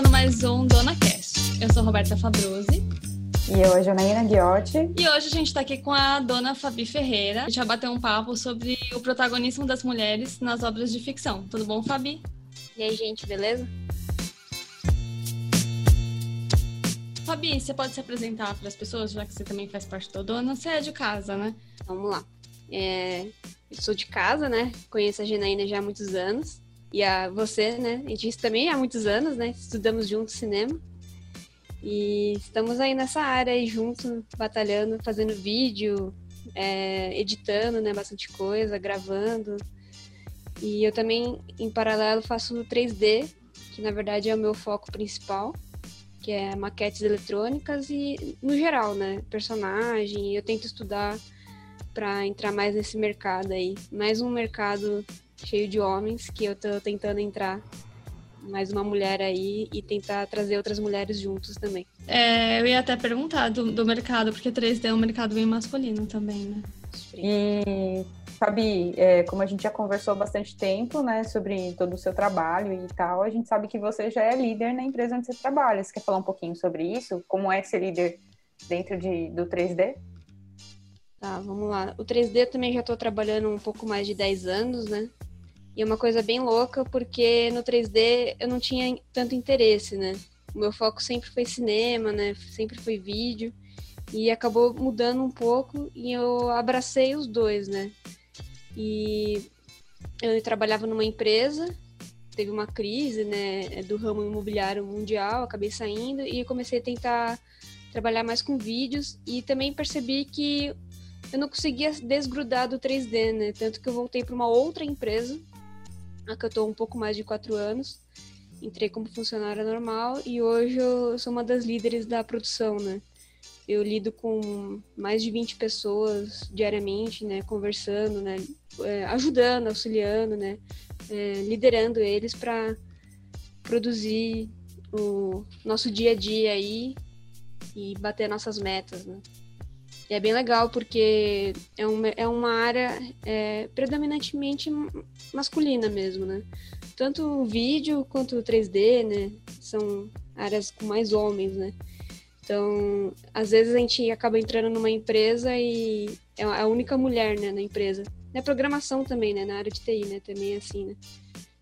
começando mais um Dona Cast. Eu sou Roberta Fabruzzi. E eu, a Janaína Ghiotti. E hoje a gente está aqui com a dona Fabi Ferreira. A gente vai bater um papo sobre o protagonismo das mulheres nas obras de ficção. Tudo bom, Fabi? E aí, gente, beleza? Fabi, você pode se apresentar para as pessoas, já que você também faz parte da dona? Você é de casa, né? Vamos lá. É, eu sou de casa, né? Conheço a Janaína já há muitos anos. E a você, né? A gente também há muitos anos, né? Estudamos juntos cinema. E estamos aí nessa área aí juntos, batalhando, fazendo vídeo, é, editando, né? Bastante coisa, gravando. E eu também, em paralelo, faço 3D, que na verdade é o meu foco principal, que é maquetes eletrônicas e, no geral, né? Personagem. Eu tento estudar para entrar mais nesse mercado aí. Mais um mercado cheio de homens que eu tô tentando entrar mais uma mulher aí e tentar trazer outras mulheres juntos também. É, eu ia até perguntar do, do mercado, porque 3D é um mercado bem masculino também, né? E, Fabi, é, como a gente já conversou bastante tempo, né, sobre todo o seu trabalho e tal, a gente sabe que você já é líder na empresa onde você trabalha. Você quer falar um pouquinho sobre isso? Como é ser líder dentro de, do 3D? Tá, vamos lá. O 3D também já estou trabalhando um pouco mais de 10 anos, né? E é uma coisa bem louca, porque no 3D eu não tinha tanto interesse, né? O meu foco sempre foi cinema, né? Sempre foi vídeo. E acabou mudando um pouco e eu abracei os dois, né? E eu trabalhava numa empresa, teve uma crise, né, do ramo imobiliário mundial, acabei saindo e comecei a tentar trabalhar mais com vídeos e também percebi que eu não conseguia desgrudar do 3D, né? Tanto que eu voltei para uma outra empresa, a que eu estou um pouco mais de quatro anos. Entrei como funcionária normal e hoje eu sou uma das líderes da produção, né? Eu lido com mais de 20 pessoas diariamente, né? Conversando, né? É, ajudando, auxiliando, né? É, liderando eles para produzir o nosso dia a dia aí e bater nossas metas, né? E é bem legal porque é uma, é uma área é, predominantemente masculina mesmo, né? Tanto o vídeo quanto o 3D, né? São áreas com mais homens, né? Então, às vezes a gente acaba entrando numa empresa e é a única mulher, né, na empresa. Na programação também, né? Na área de TI, né? Também é assim, né?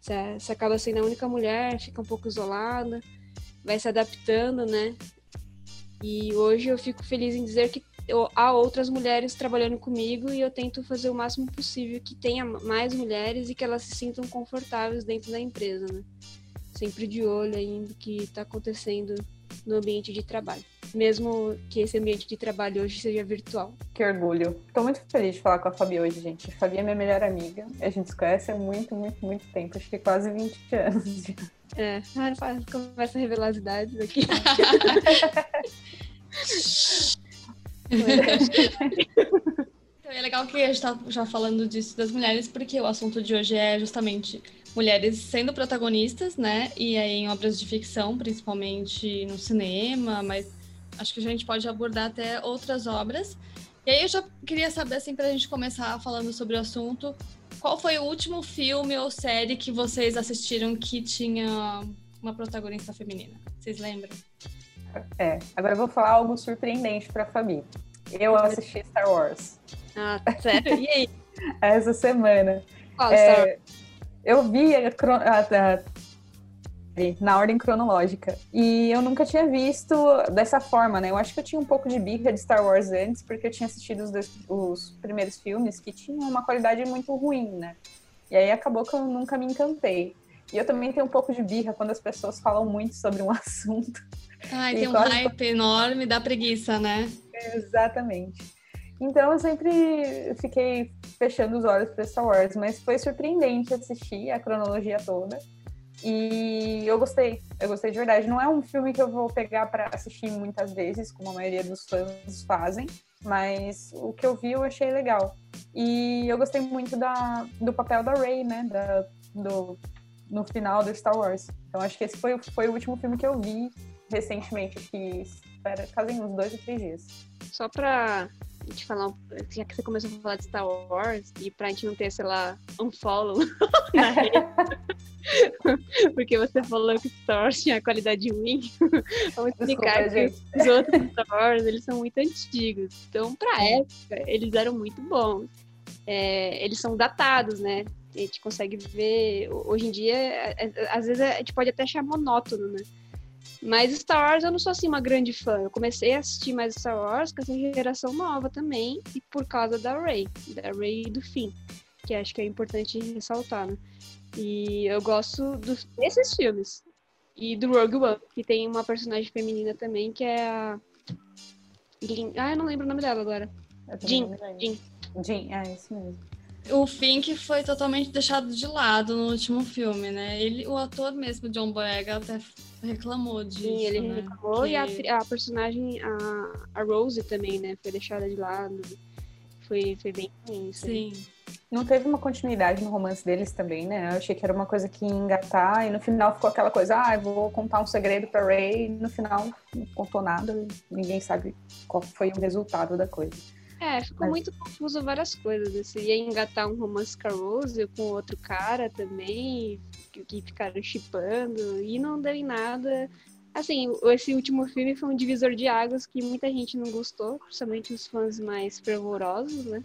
Você, você acaba sendo a única mulher, fica um pouco isolada, vai se adaptando, né? E hoje eu fico feliz em dizer que eu, há outras mulheres trabalhando comigo e eu tento fazer o máximo possível que tenha mais mulheres e que elas se sintam confortáveis dentro da empresa, né? Sempre de olho aí no que está acontecendo no ambiente de trabalho. Mesmo que esse ambiente de trabalho hoje seja virtual. Que orgulho. Estou muito feliz de falar com a Fabi hoje, gente. A Fabi é minha melhor amiga. A gente se conhece há muito, muito, muito tempo. Acho que quase 20 anos. É, ah, começa a revelar as idades aqui. então é legal que a gente está já falando disso das mulheres, porque o assunto de hoje é justamente mulheres sendo protagonistas, né? E aí em obras de ficção, principalmente no cinema, mas acho que a gente pode abordar até outras obras. E aí eu já queria saber, assim, para a gente começar falando sobre o assunto, qual foi o último filme ou série que vocês assistiram que tinha uma protagonista feminina? Vocês lembram? É, agora eu vou falar algo surpreendente pra Fabi. Eu assisti Star Wars. Ah, sério? E aí? Essa semana. Qual é, Star Wars? Eu vi a, a, a, na ordem cronológica. E eu nunca tinha visto dessa forma, né? Eu acho que eu tinha um pouco de birra de Star Wars antes, porque eu tinha assistido os, dois, os primeiros filmes que tinham uma qualidade muito ruim, né? E aí acabou que eu nunca me encantei. E eu também tenho um pouco de birra quando as pessoas falam muito sobre um assunto. Ai, tem um hype enorme, dá preguiça, né? Exatamente. Então eu sempre fiquei fechando os olhos para Star Wars, mas foi surpreendente assistir a cronologia toda. E eu gostei, eu gostei de verdade. Não é um filme que eu vou pegar para assistir muitas vezes, como a maioria dos fãs fazem, mas o que eu vi eu achei legal. E eu gostei muito da, do papel da Rey, né? Da, do, no final do Star Wars. Então acho que esse foi, foi o último filme que eu vi recentemente, que fazem uns dois ou três dias. Só pra gente falar, já que você começou a falar de Star Wars, e pra gente não ter, sei lá, um follow na rede, Porque você falou que Star Wars tinha qualidade ruim. Vamos explicar Desculpa, que os outros Star Wars, eles são muito antigos. Então, pra época, eles eram muito bons. É, eles são datados, né? A gente consegue ver... Hoje em dia, é, é, às vezes, a gente pode até achar monótono, né? Mas Star Wars eu não sou assim uma grande fã. Eu comecei a assistir mais Star Wars com essa geração nova também, e por causa da Rey, da Rey e do Finn, que acho que é importante ressaltar, né? E eu gosto dos, desses filmes. E do Rogue One, que tem uma personagem feminina também, que é a. Ah, eu não lembro o nome dela agora. Jean. Jean. Jean, é isso mesmo. O Fink foi totalmente deixado de lado no último filme, né? Ele, o ator mesmo, John Boyega, até reclamou disso. Sim, ele né? reclamou que... e a, a, personagem, a, a Rose também, né? Foi deixada de lado. Foi, foi bem ruim. Sim. Não teve uma continuidade no romance deles também, né? Eu achei que era uma coisa que ia engatar e no final ficou aquela coisa, ah, eu vou contar um segredo pra Ray e no final não contou nada, ninguém sabe qual foi o resultado da coisa. É, ficou Mas... muito confuso várias coisas. Você ia engatar um romance com a Rose com outro cara também, que, que ficaram chipando, e não deu em nada. Assim, esse último filme foi um divisor de águas que muita gente não gostou, principalmente os fãs mais fervorosos, né?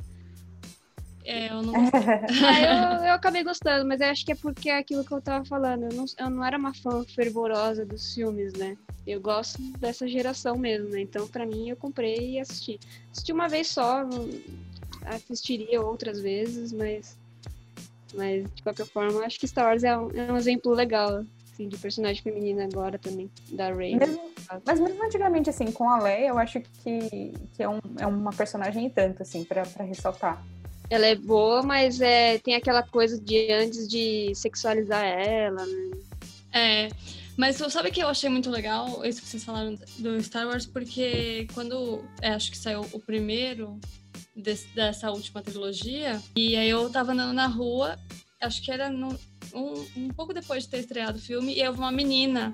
É, eu não ah, eu, eu acabei gostando, mas eu acho que é porque é aquilo que eu tava falando. Eu não, eu não era uma fã fervorosa dos filmes, né? Eu gosto dessa geração mesmo, né? Então, pra mim, eu comprei e assisti. Assisti uma vez só, assistiria outras vezes, mas. Mas, de qualquer forma, acho que Star Wars é um, é um exemplo legal, assim, de personagem feminina agora também, da Rey. Mas mesmo antigamente, assim, com a Leia, eu acho que, que é, um, é uma personagem e tanto, assim, pra, pra ressaltar ela é boa, mas é, tem aquela coisa de antes de sexualizar ela, né? É. Mas sabe que eu achei muito legal isso que vocês falaram do Star Wars, porque quando é, acho que saiu o primeiro desse, dessa última trilogia, e aí eu tava andando na rua, acho que era no, um, um pouco depois de ter estreado o filme, e eu vi uma menina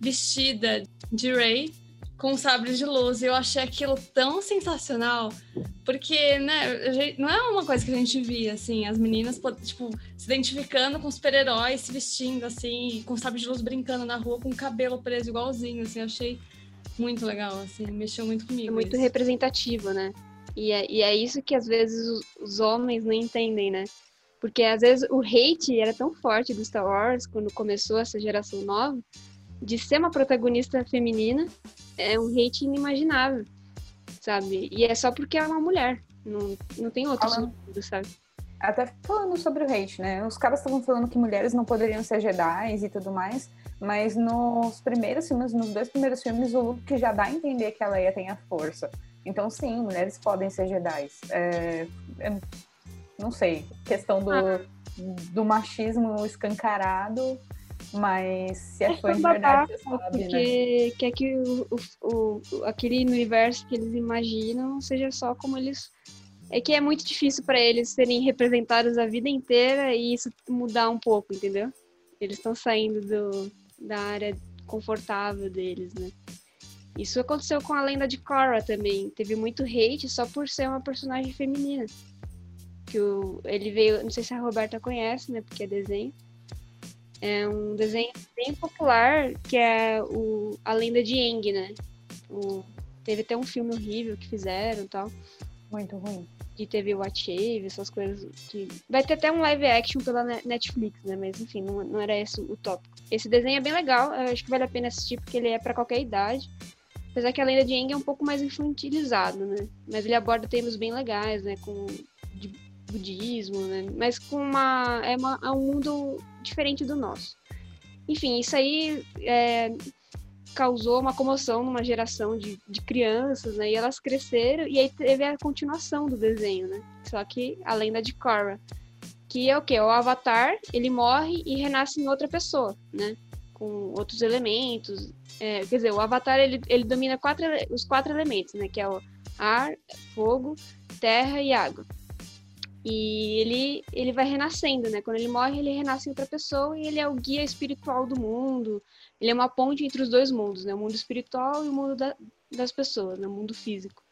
vestida de Rey com sabres de luz. E eu achei aquilo tão sensacional, porque, né, não é uma coisa que a gente via, assim, as meninas, tipo, se identificando com super-heróis, se vestindo, assim, com sabres de luz brincando na rua, com o cabelo preso igualzinho, assim, eu achei muito legal, assim, mexeu muito comigo. É muito isso. representativo, né? E é, e é isso que às vezes os, os homens não entendem, né? Porque às vezes o hate era tão forte do Star Wars quando começou essa geração nova, de ser uma protagonista feminina é um hate inimaginável, sabe? E é só porque ela é uma mulher, não, não tem outro falando, sentido, sabe? Até falando sobre o hate, né? Os caras estavam falando que mulheres não poderiam ser Jedi e tudo mais, mas nos primeiros filmes, nos dois primeiros filmes, o Luke já dá a entender que a Leia tem a força. Então, sim, mulheres podem ser Jedi. É, é, não sei, questão do, ah. do machismo escancarado mas se é fã de verdade, você sabe, porque né? quer que o, o, o, aquele universo que eles imaginam seja só como eles. É que é muito difícil para eles serem representados a vida inteira e isso mudar um pouco, entendeu? Eles estão saindo do, da área confortável deles, né? Isso aconteceu com a lenda de Korra também. Teve muito hate só por ser uma personagem feminina. Que o, ele veio, não sei se a Roberta conhece, né? Porque é desenho é um desenho bem popular que é o A Lenda de Aang, né? O, teve até um filme horrível que fizeram e tal. Muito ruim. Que teve o Wave, essas coisas. Que... Vai ter até um live action pela Netflix, né? Mas enfim, não, não era esse o tópico. Esse desenho é bem legal, eu acho que vale a pena assistir porque ele é para qualquer idade. Apesar que a lenda de Aang é um pouco mais infantilizado, né? Mas ele aborda temas bem legais, né? Com de budismo, né? Mas com uma é, uma, é um mundo diferente do nosso. Enfim, isso aí é, causou uma comoção numa geração de, de crianças, né? E elas cresceram, e aí teve a continuação do desenho, né? Só que a lenda de Korra. Que é o quê? O Avatar, ele morre e renasce em outra pessoa, né? Com outros elementos. É, quer dizer, o Avatar, ele, ele domina quatro, os quatro elementos, né? Que é o ar, fogo, terra e água. E ele, ele vai renascendo, né? Quando ele morre, ele renasce em outra pessoa e ele é o guia espiritual do mundo. Ele é uma ponte entre os dois mundos, né? O mundo espiritual e o mundo da, das pessoas, né? O mundo físico.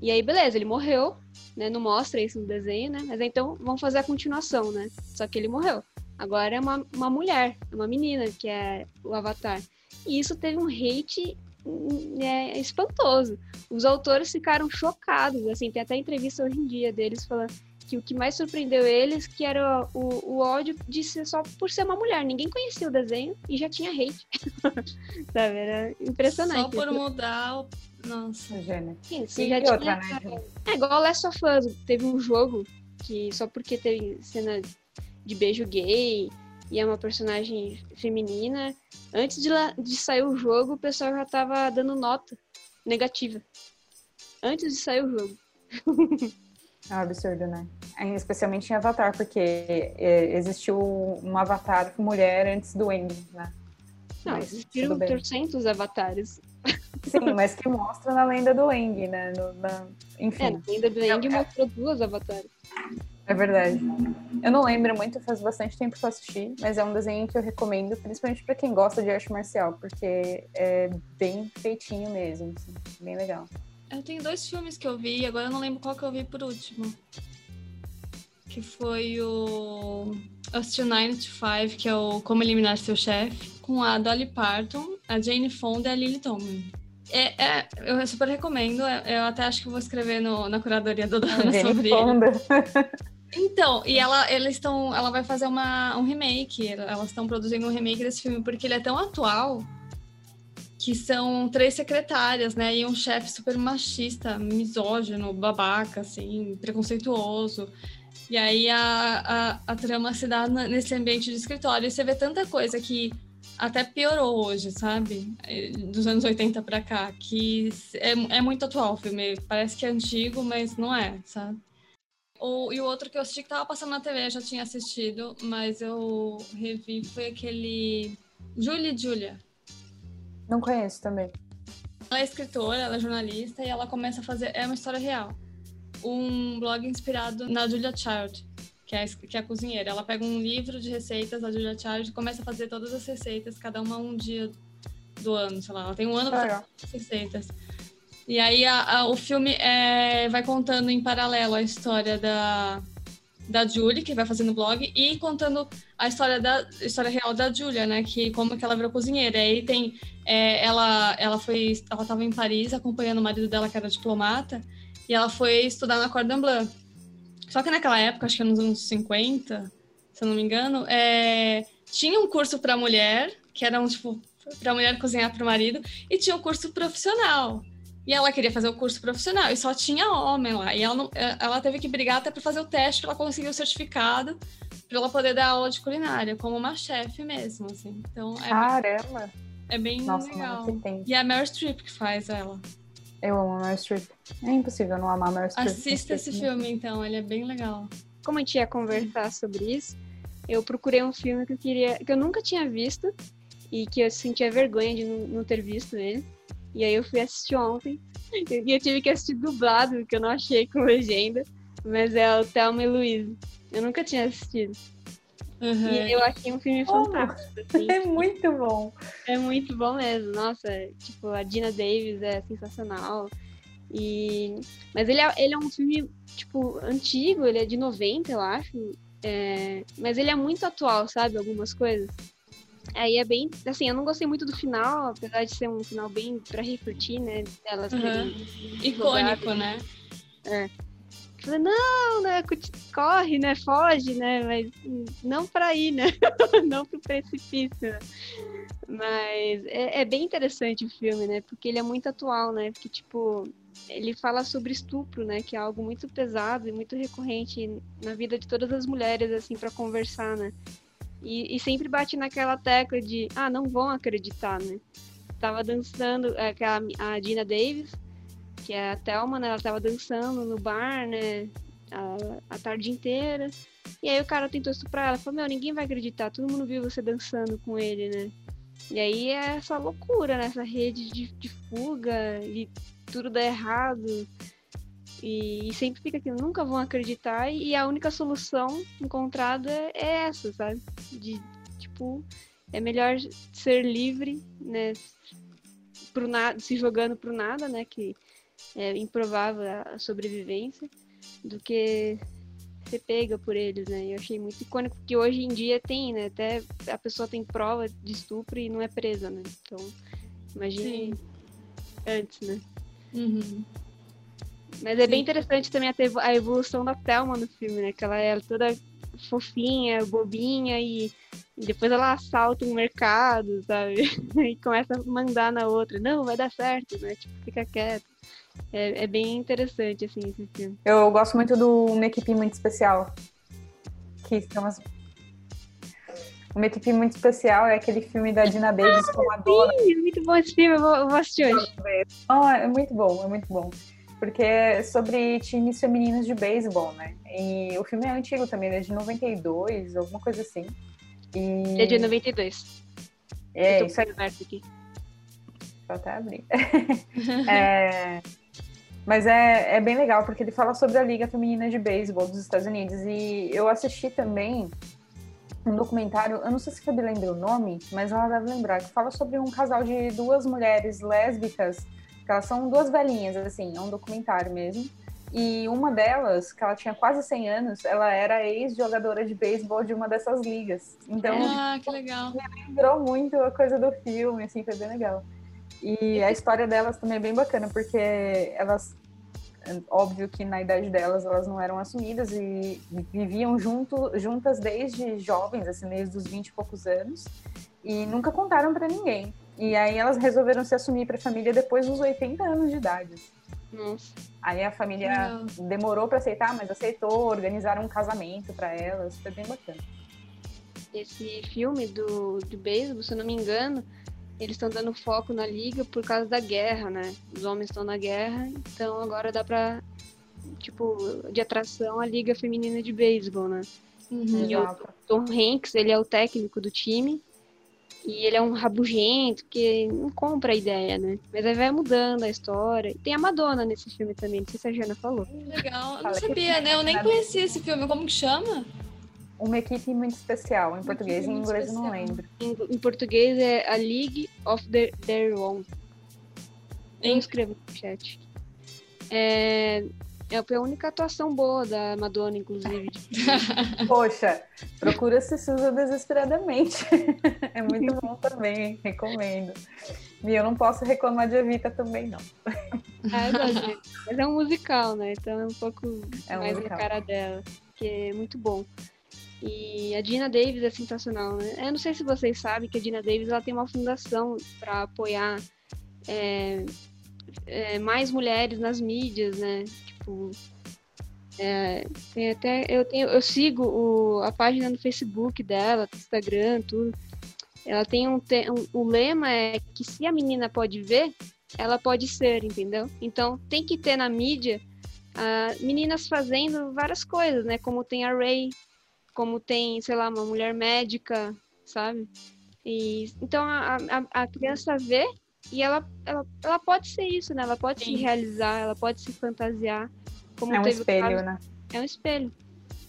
E aí, beleza, ele morreu, né? Não mostra isso no desenho, né? Mas então vamos fazer a continuação, né? Só que ele morreu. Agora é uma, uma mulher, uma menina, que é o Avatar. E isso teve um hate é, espantoso. Os autores ficaram chocados, assim, tem até entrevista hoje em dia deles falando que o que mais surpreendeu eles que era o, o ódio de ser só por ser uma mulher. Ninguém conhecia o desenho e já tinha hate. Sabe? Era impressionante. Só por mudar o. Nossa. Gênero. Sim, já tinha... outra, né? É igual Last of Us. Teve um jogo que só porque teve cena de beijo gay e é uma personagem feminina, antes de, la... de sair o jogo, o pessoal já tava dando nota negativa. Antes de sair o jogo. É um absurdo, né? Especialmente em Avatar, porque é, existiu um Avatar mulher antes do Eng, né? Não, mas existiram trocentos avatares. Sim, mas que mostra na lenda do Eng, né? No, na... Enfim. É, na lenda do Eng é, mostrou duas avatares. É verdade. Eu não lembro muito, faz bastante tempo que eu assisti, mas é um desenho que eu recomendo, principalmente para quem gosta de arte marcial, porque é bem feitinho mesmo, assim, bem legal. Eu tenho dois filmes que eu vi, agora eu não lembro qual que eu vi por último. Que foi o Austin 95, que é o Como Eliminar Seu Chefe, com a Dolly Parton, a Jane Fonda e a Lily Tomlin. É, é, eu super recomendo. É, eu até acho que vou escrever no, na curadoria do Dona sobre Fonda. ele. Então, e ela, eles estão, ela vai fazer uma, um remake. Elas estão produzindo um remake desse filme porque ele é tão atual que são três secretárias, né? E um chefe super machista, misógino, babaca, assim, preconceituoso. E aí a, a, a trama se dá nesse ambiente de escritório. E você vê tanta coisa que até piorou hoje, sabe? É, dos anos 80 para cá, que é, é muito atual o filme. Parece que é antigo, mas não é, sabe? O, e o outro que eu assisti que tava passando na TV, eu já tinha assistido, mas eu revi, foi aquele Julie e Julia. Não conheço também. Ela é escritora, ela é jornalista e ela começa a fazer. É uma história real. Um blog inspirado na Julia Child, que é, que é a cozinheira. Ela pega um livro de receitas da Julia Child e começa a fazer todas as receitas, cada uma um dia do ano, sei lá. Ela tem um ano para fazer as receitas. E aí a, a, o filme é, vai contando em paralelo a história da, da Julie, que vai fazendo blog, e contando a história da história real da Julia, né? Que como que ela virou cozinheira. Aí tem é, ela ela foi ela estava em Paris acompanhando o marido dela que era diplomata e ela foi estudar na Cordon Bleu. Só que naquela época, acho que nos anos 50, se eu não me engano, é, tinha um curso para mulher, que era um tipo para mulher cozinhar para o marido, e tinha um curso profissional. E ela queria fazer o curso profissional e só tinha homem lá. E ela, não, é, ela teve que brigar até para fazer o teste para ela conseguir o certificado para ela poder dar aula de culinária, como uma chefe mesmo, assim. Então, é Caramba! Bem, é bem Nossa, legal. E é a Meryl Streep que faz ela. Eu amo a Meryl Streep. É impossível não amar a Meryl Streep. Assista esse filme, então. Ele é bem legal. Como a gente ia conversar sobre isso, eu procurei um filme que eu queria... Que eu nunca tinha visto e que eu sentia vergonha de não ter visto ele. E aí eu fui assistir ontem. E eu tive que assistir dublado, porque eu não achei com legenda. Mas é o Thelma e Louise. Eu nunca tinha assistido. Uhum. E eu achei um filme oh, fantástico. Assim. É muito bom. É muito bom mesmo. Nossa, tipo, a Dina Davis é sensacional. E... Mas ele é, ele é um filme, tipo, antigo, ele é de 90, eu acho. É... Mas ele é muito atual, sabe? Algumas coisas. Aí é bem. Assim, eu não gostei muito do final, apesar de ser um final bem pra refletir, né? Elas uhum. Icônico, né? É. Falei, não, né? Corre, né? Foge, né? Mas não pra ir, né? não pro precipício. Né? Mas é, é, bem interessante o filme, né? Porque ele é muito atual, né? Porque, tipo, ele fala sobre estupro, né? Que é algo muito pesado e muito recorrente na vida de todas as mulheres, assim, para conversar, né? E, e, sempre bate naquela tecla de, ah, não vão acreditar, né? Tava dançando, aquela, a Dina Davis, que é a Thelma, né? Ela tava dançando no bar, né? A, a tarde inteira. E aí o cara tentou estuprar ela. Falou, meu, ninguém vai acreditar. Todo mundo viu você dançando com ele, né? E aí é essa loucura, né? Essa rede de, de fuga e tudo dá errado. E, e, sempre fica aqui, nunca vão acreditar. E a única solução encontrada é essa, sabe? De, tipo, é melhor ser livre, né? Pro nada, se jogando pro nada, né? Que é improvável a sobrevivência, do que ser pega por eles, né? Eu achei muito icônico, porque hoje em dia tem, né? Até a pessoa tem prova de estupro e não é presa, né? Então, imagine Sim. antes, né? Uhum. Mas é Sim. bem interessante também a evolução da Thelma no filme, né? Que ela é toda fofinha, bobinha e, depois ela assalta um mercado, sabe? e começa a mandar na outra. Não, vai dar certo, né? Tipo, fica quieto. É, é bem interessante, assim, esse filme. Eu gosto muito do Uma Equipe Muito Especial. Que são as... Uma Equipe Muito Especial é aquele filme da Dina Davis com a dona. Sim, é muito bom esse filme, eu vou, eu vou assistir hoje. Oh, é muito bom, é muito bom porque é sobre times femininos de beisebol, né? E o filme é antigo também, é de 92, alguma coisa assim. E... É de 92. É, isso aí. Aqui. Vou até abrir. é... Mas é, é bem legal, porque ele fala sobre a Liga Feminina de Beisebol dos Estados Unidos. E eu assisti também um documentário, eu não sei se a Fabi lembra o nome, mas ela deve lembrar, que fala sobre um casal de duas mulheres lésbicas, que elas são duas velhinhas, assim, é um documentário mesmo. E uma delas, que ela tinha quase 100 anos, ela era ex-jogadora de beisebol de uma dessas ligas. Então, ah, que legal. me lembrou muito a coisa do filme, assim, foi bem legal. E a história delas também é bem bacana, porque elas, óbvio que na idade delas elas não eram assumidas e viviam junto, juntas desde jovens, assim, desde os 20 e poucos anos, e nunca contaram para ninguém. E aí elas resolveram se assumir para a família depois dos 80 anos de idade. Nossa. Aí a família demorou para aceitar, mas aceitou, organizaram um casamento para elas, foi bem bacana. Esse filme do, do beisebol, se eu não me engano, eles estão dando foco na liga por causa da guerra, né? Os homens estão na guerra, então agora dá pra, tipo, de atração a liga feminina de beisebol, né? Uhum, e o Tom Hanks, ele é o técnico do time, e ele é um rabugento que não compra a ideia, né? Mas aí vai mudando a história. E tem a Madonna nesse filme também, não sei se a Jana falou. Legal, eu não sabia, né? Eu nem conhecia esse filme. Como que chama? Uma equipe muito especial, em português. Em inglês eu não lembro. Em, em, português é A League of the, Their Own. Eu escrevo no chat. É, é a única atuação boa da Madonna, inclusive. Poxa, procura se Susa desesperadamente. É muito bom também, recomendo. E eu não posso reclamar de Evita também, não. Ah, é Mas é um musical, né? Então é um pouco é um mais musical. na cara dela. Que é muito bom. E a Dina Davis é sensacional, né? Eu não sei se vocês sabem que a Dina Davis ela tem uma fundação para apoiar é, é, mais mulheres nas mídias, né? Tipo, é, tem até eu tenho eu sigo o, a página no Facebook dela, no Instagram, tudo. Ela tem um, um, um lema é que se a menina pode ver, ela pode ser, entendeu? Então tem que ter na mídia uh, meninas fazendo várias coisas, né? Como tem a Ray, como tem, sei lá, uma mulher médica, sabe? E, então a, a, a criança vê e ela, ela, ela pode ser isso, né? Ela pode Sim. se realizar, ela pode se fantasiar. Como é um espelho, caso, né? É um espelho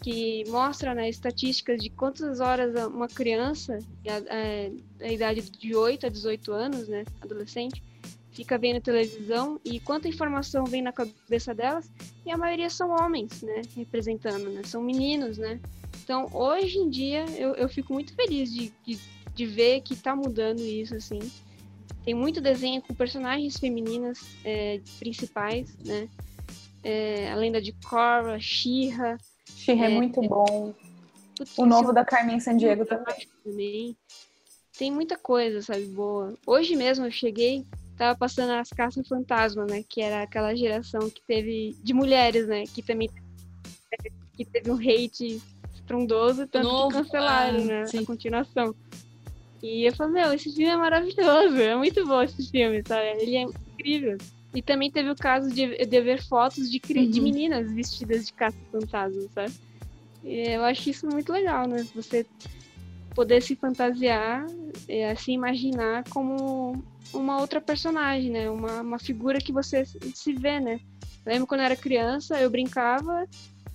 que mostra né, estatísticas de quantas horas uma criança, a, a, a idade de 8 a 18 anos, né, adolescente, fica vendo televisão e quanta informação vem na cabeça delas, e a maioria são homens, né, representando, né, são meninos, né. Então, hoje em dia, eu, eu fico muito feliz de, de, de ver que está mudando isso, assim, tem muito desenho com personagens femininas é, principais, né? É, além da de Cora, Shira. Shira é, é, muito bom. O novo da Carmen Sandiego também. também. Tem muita coisa, sabe, boa. Hoje mesmo eu cheguei, tava passando as caças fantasma, né? Que era aquela geração que teve de mulheres, né? Que também que teve um hate estrondoso, tanto Novo, que cancelaram, ah, né? Sim. A continuação. E eu falei, meu, esse filme é maravilhoso, é muito bom esse filme, sabe? Ele é incrível. E também teve o caso de, de ver fotos de, uhum. de meninas vestidas de caça-fantasma, sabe? E eu acho isso muito legal, né? Você poder se fantasiar, e assim imaginar como uma outra personagem, né? Uma, uma figura que você se vê, né? Eu lembro quando eu era criança, eu brincava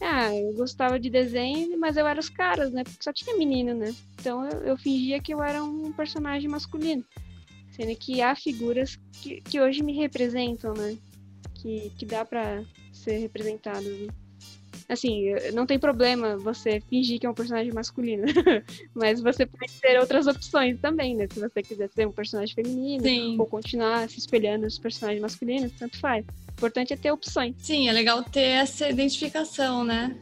ah, eu gostava de desenho, mas eu era os caras, né? Porque só tinha menino, né? Então eu, eu fingia que eu era um personagem masculino. Sendo que há figuras que, que hoje me representam, né? Que, que dá pra ser representadas. Né? Assim, não tem problema você fingir que é um personagem masculino. Mas você pode ter outras opções também, né? Se você quiser ser um personagem feminino Sim. ou continuar se espelhando nos personagens masculinos, tanto faz. O importante é ter opções. Sim, é legal ter essa identificação, né?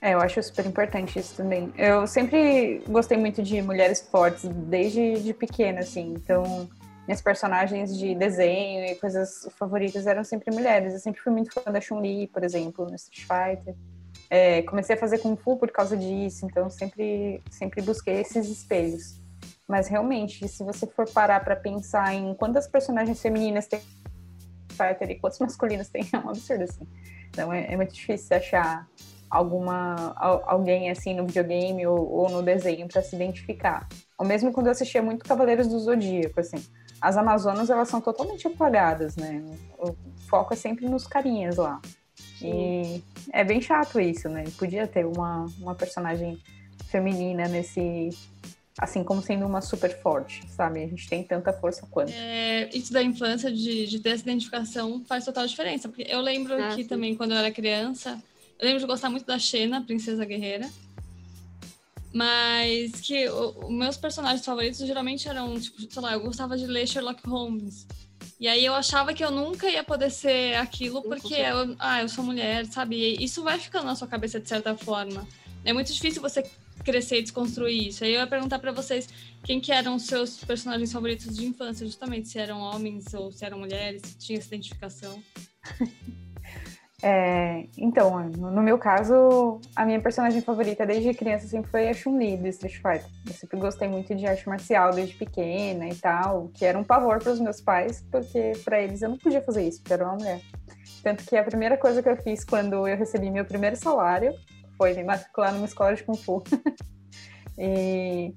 É, eu acho super importante isso também. Eu sempre gostei muito de mulheres fortes, desde de pequena, assim. Então, minhas personagens de desenho e coisas favoritas eram sempre mulheres. Eu sempre fui muito fã da Chun-Li, por exemplo, no Street Fighter. É, comecei a fazer Kung Fu por causa disso, então sempre, sempre busquei esses espelhos. Mas realmente, se você for parar para pensar em quantas personagens femininas tem Fighter e quantos masculinos tem, é um absurdo, assim. Então é, é muito difícil achar alguma alguém assim no videogame ou, ou no desenho para se identificar. Ou mesmo quando eu assistia muito Cavaleiros do Zodíaco, assim, as Amazonas elas são totalmente apagadas, né? O foco é sempre nos carinhas lá. E é bem chato isso, né? Podia ter uma, uma personagem feminina nesse. Assim como sendo uma super forte, sabe? A gente tem tanta força quanto. É, isso da infância, de, de ter essa identificação, faz total diferença. Porque eu lembro Ah, que sim. também, quando eu era criança, eu lembro de gostar muito da Xena, Princesa Guerreira. Mas que os meus personagens favoritos geralmente eram, tipo, sei lá, eu gostava de ler Sherlock Holmes. E aí eu achava que eu nunca ia poder ser aquilo porque eu, ah, eu sou mulher, sabe? E isso vai ficando na sua cabeça de certa forma. É muito difícil você crescer e desconstruir isso. Aí eu ia perguntar pra vocês quem que eram os seus personagens favoritos de infância, justamente, se eram homens ou se eram mulheres, se tinha essa identificação. É, então, no meu caso, a minha personagem favorita desde criança sempre foi a Chun-Li do Street Fighter. Eu sempre gostei muito de arte marcial desde pequena e tal, que era um pavor para os meus pais, porque para eles eu não podia fazer isso, porque eu era uma mulher. Tanto que a primeira coisa que eu fiz quando eu recebi meu primeiro salário foi me matricular numa escola de Kung Fu. e,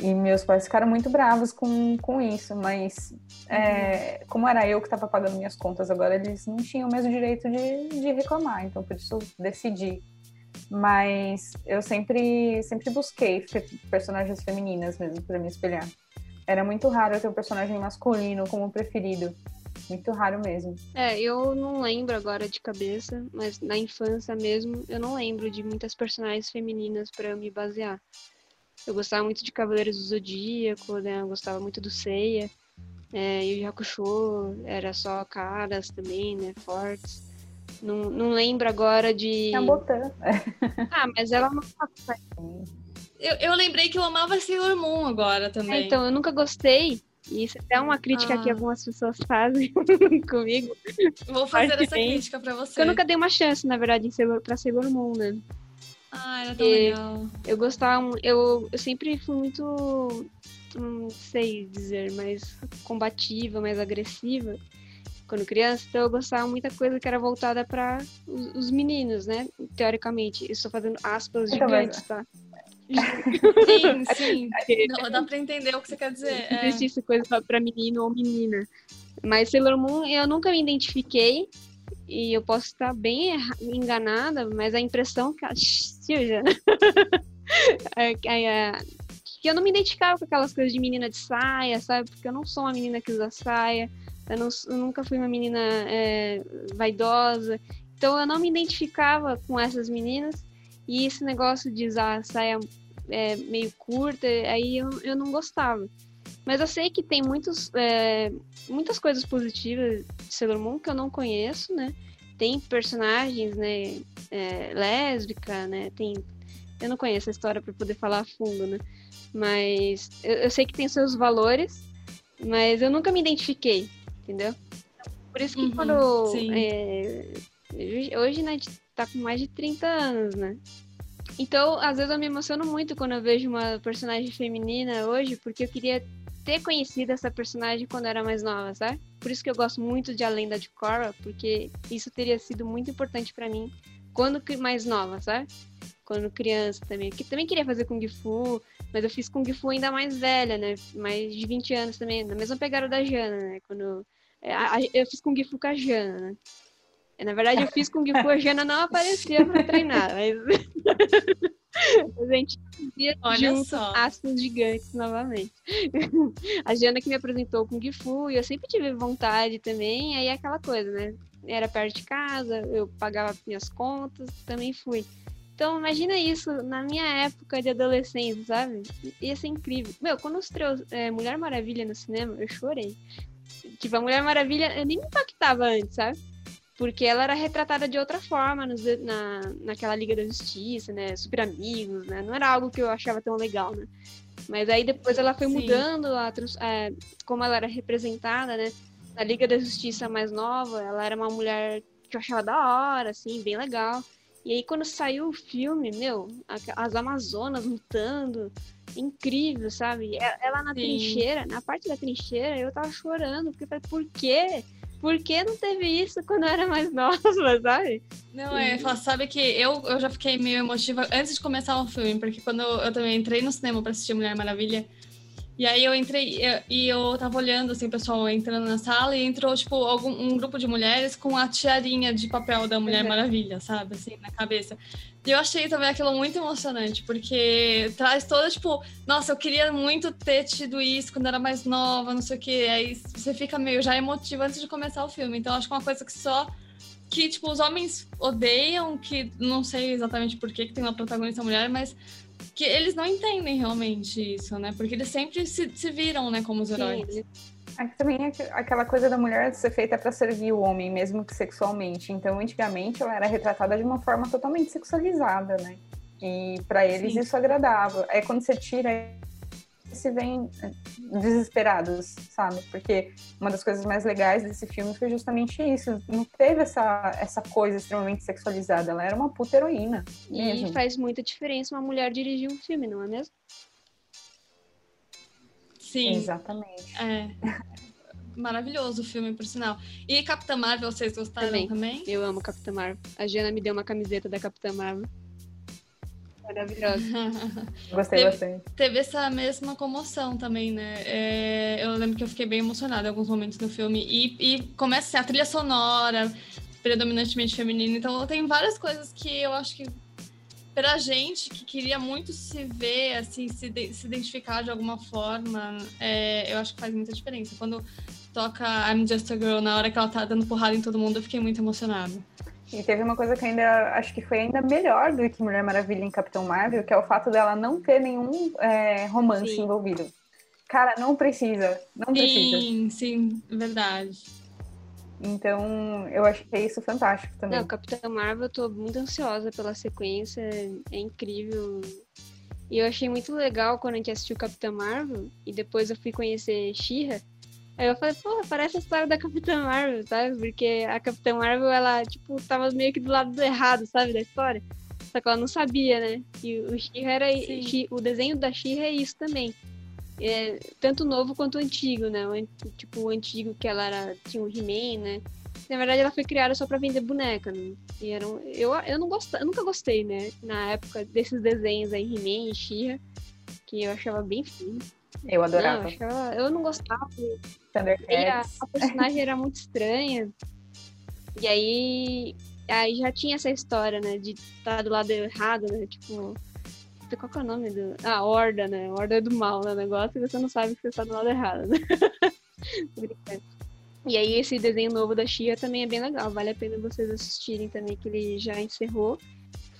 e meus pais ficaram muito bravos com, com isso, mas é, como era eu que estava pagando minhas contas agora, eles não tinham o mesmo direito de, de reclamar, então por isso decidi. Mas eu sempre, sempre busquei personagens femininas mesmo para me espelhar. Era muito raro eu ter um personagem masculino como preferido. Muito raro mesmo. É, eu não lembro agora de cabeça, mas na infância mesmo, eu não lembro de muitas personagens femininas pra eu me basear. Eu gostava muito de Cavaleiros do Zodíaco, né? Eu gostava muito do Seiya. É, e o Hakusho era só caras também, né? Fortes. Não, não lembro agora de. Tem a Botã. Ah, mas ela não. Eu, eu lembrei que eu amava Sailor Moon agora É, também. então, eu nunca gostei. E isso é até uma crítica que Ah. algumas pessoas fazem comigo. Vou fazer parte essa bem. crítica pra você. Porque eu nunca dei uma chance, na verdade, em Sailor, pra Sailor Moon, né? Ah, era tão E- legal. Eu gostava, eu, eu sempre fui muito, não sei dizer, mais combativa, mais agressiva quando criança, então eu gostava muita coisa que era voltada para os, os meninos, né? Teoricamente, estou fazendo aspas Então, mas- gigantes, tá? Sim, sim. Não, dá pra entender o que você quer dizer. Não É. existe coisa para menino ou menina. Mas Sailor Moon eu nunca me identifiquei e eu posso estar bem enganada, mas a impressão que é, é, que eu não me identificava com aquelas coisas de menina de saia, sabe? Porque eu não sou uma menina que usa saia, eu, não- eu nunca fui uma menina é, vaidosa, então eu não me identificava com essas meninas e esse negócio de usar saia é, meio curta, aí eu, eu não gostava. Mas eu sei que tem muitos, é, muitas coisas positivas de Sailor Moon que eu não conheço, né? Tem personagens, né? é, lésbica, né? Tem... Eu não conheço a história para poder falar a fundo, né? Mas eu, eu sei que tem seus valores, mas eu nunca me identifiquei, entendeu? Por isso que Uhum, quando... é, hoje- né, tá com mais de 30 anos, né? Então, às vezes eu me emociono muito quando eu vejo uma personagem feminina hoje, porque eu queria ter conhecido essa personagem quando eu era mais nova, sabe? Por isso que eu gosto muito de A Lenda de Korra, porque isso teria sido muito importante pra mim quando mais nova, sabe? Quando criança também. Que também queria fazer Kung Fu, mas eu fiz Kung Fu ainda mais velha, né? Mais de 20 anos também, na mesma pegada da Jana, né? Quando é, eu fiz Kung Fu com a Jana, né? Na verdade, eu fiz Kung Fu, a Jana não aparecia pra treinar, mas. mas a gente fazia Olha junto só. aspas gigantes novamente. a Jana que me apresentou o Kung Fu, e eu sempre tive vontade também, aí é aquela coisa, né? era perto de casa, eu pagava minhas contas, também fui. Então, imagina isso na minha época de adolescência, sabe? Ia ser incrível. Meu, quando estreou é, Mulher Maravilha no cinema, eu chorei. Tipo, a Mulher Maravilha, eu nem me impactava antes, sabe? Porque ela era retratada de outra forma nos, na, naquela Liga da Justiça, né? Super amigos, né? Não era algo que eu achava tão legal, né? Mas aí depois ela foi Sim. mudando a, é, como ela era representada, né? Na Liga da Justiça mais nova, ela era uma mulher que eu achava da hora, assim, bem legal. E aí quando saiu o filme, meu, as Amazonas lutando, incrível, sabe? Ela na Sim. trincheira, na parte da trincheira, eu tava chorando, porque por quê? Por que não teve isso quando eu era mais nova, sabe? Não, é, sabe que eu, eu já fiquei meio emotiva antes de começar o filme, porque quando eu, eu também entrei no cinema para assistir Mulher Maravilha, e aí eu entrei e eu tava olhando, assim, o pessoal entrando na sala e entrou, tipo, algum, um grupo de mulheres com a tiarinha de papel da Mulher uhum. Maravilha, sabe? Assim, na cabeça. E eu achei também aquilo muito emocionante, porque traz toda, tipo, nossa, eu queria muito ter tido isso quando era mais nova, não sei o quê. Aí você fica meio já emotivo antes de começar o filme. Então acho que é uma coisa que só que, tipo, os homens odeiam, que não sei exatamente por que, que tem uma protagonista mulher, mas que eles não entendem realmente isso, né? Porque eles sempre se, se viram, né, como os heróis. Sim. É também é aquela coisa da mulher ser feita para servir o homem, mesmo que sexualmente. Então, antigamente, ela era retratada de uma forma totalmente sexualizada, né? E para eles Sim. isso agradava. É quando você tira se vem eh, desesperados, sabe? Porque uma das coisas mais legais desse filme foi justamente isso. Não teve essa, essa coisa extremamente sexualizada. Ela era uma puta heroína. Mesmo. E faz muita diferença uma mulher dirigir um filme, não é mesmo? Sim. Exatamente. É. Maravilhoso o filme, por sinal. E Capitã Marvel, vocês gostaram também? também? Eu amo Capitã Marvel. A Jana me deu uma camiseta da Capitã Marvel. Maravilhosa. Gostei teve, bastante. Teve essa mesma comoção também, né? É, eu lembro que eu fiquei bem emocionada em alguns momentos do filme. E, e começa assim, a trilha sonora, predominantemente feminina. Então tem várias coisas que eu acho que pra gente que queria muito se ver, assim, se, de, se identificar de alguma forma, é, eu acho que faz muita diferença. Quando toca I'm Just a Girl, na hora que ela tá dando porrada em todo mundo, eu fiquei muito emocionada. E teve uma coisa que ainda acho que foi ainda melhor do que Mulher Maravilha em Capitão Marvel, que é o fato dela não ter nenhum é, romance sim. envolvido. Cara, não precisa, não sim, precisa. Sim, sim, verdade. Então, eu achei isso fantástico também. Não, Capitão Marvel, eu tô muito ansiosa pela sequência, é incrível. E eu achei muito legal quando a gente assistiu Capitão Marvel e depois eu fui conhecer She-Ra Aí eu falei, pô, parece a história da Capitã Marvel, sabe? Porque a Capitã Marvel, ela, tipo, tava meio que do lado errado, sabe, da história. Só que ela não sabia, né? E o She era. o desenho da She é isso também. É, tanto novo quanto antigo, né? O, tipo, o antigo que ela era, tinha o He-Man, né? Na verdade, ela foi criada só pra vender boneca, né? E era um, eu, eu, não gost, eu nunca gostei, né? Na época desses desenhos aí, He-Man e she que eu achava bem fino. Eu adorava. Não, eu, achava, eu não gostava. A, a personagem era muito estranha. E aí, aí já tinha essa história, né? De estar tá do lado errado, né? Tipo, qual que é o nome do. Ah, Horda, né? Horda é do mal, né? Negócio e você não sabe que você está do lado errado, né? e aí esse desenho novo da Xia também é bem legal. Vale a pena vocês assistirem também, que ele já encerrou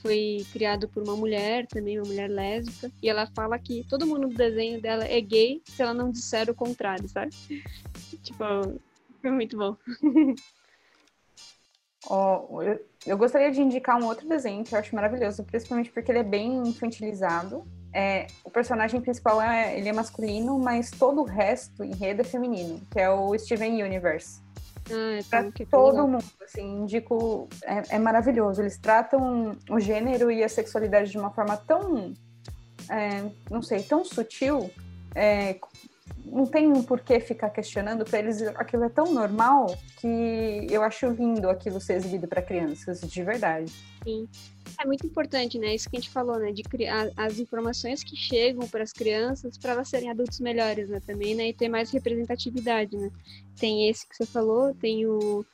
foi criado por uma mulher, também uma mulher lésbica, e ela fala que todo mundo do desenho dela é gay se ela não disser o contrário, sabe? tipo, foi muito bom. Oh, eu, eu, gostaria de indicar um outro desenho que eu acho maravilhoso, principalmente porque ele é bem infantilizado. É, o personagem principal é, ele é masculino, mas todo o resto, enredo, é feminino, que é o Steven Universe. Ah, para todo mundo, assim, indico, é, é, maravilhoso. Eles tratam o gênero e a sexualidade de uma forma tão, é, não sei, tão sutil, é, não tem por que ficar questionando, para eles aquilo é tão normal que eu acho lindo aquilo ser exibido para crianças, de verdade. Sim. É muito importante, né? Isso que a gente falou, né? De criar as informações que chegam para as crianças para elas serem adultos melhores, né? Também, né? E ter mais representatividade, né? Tem esse que você falou, tem o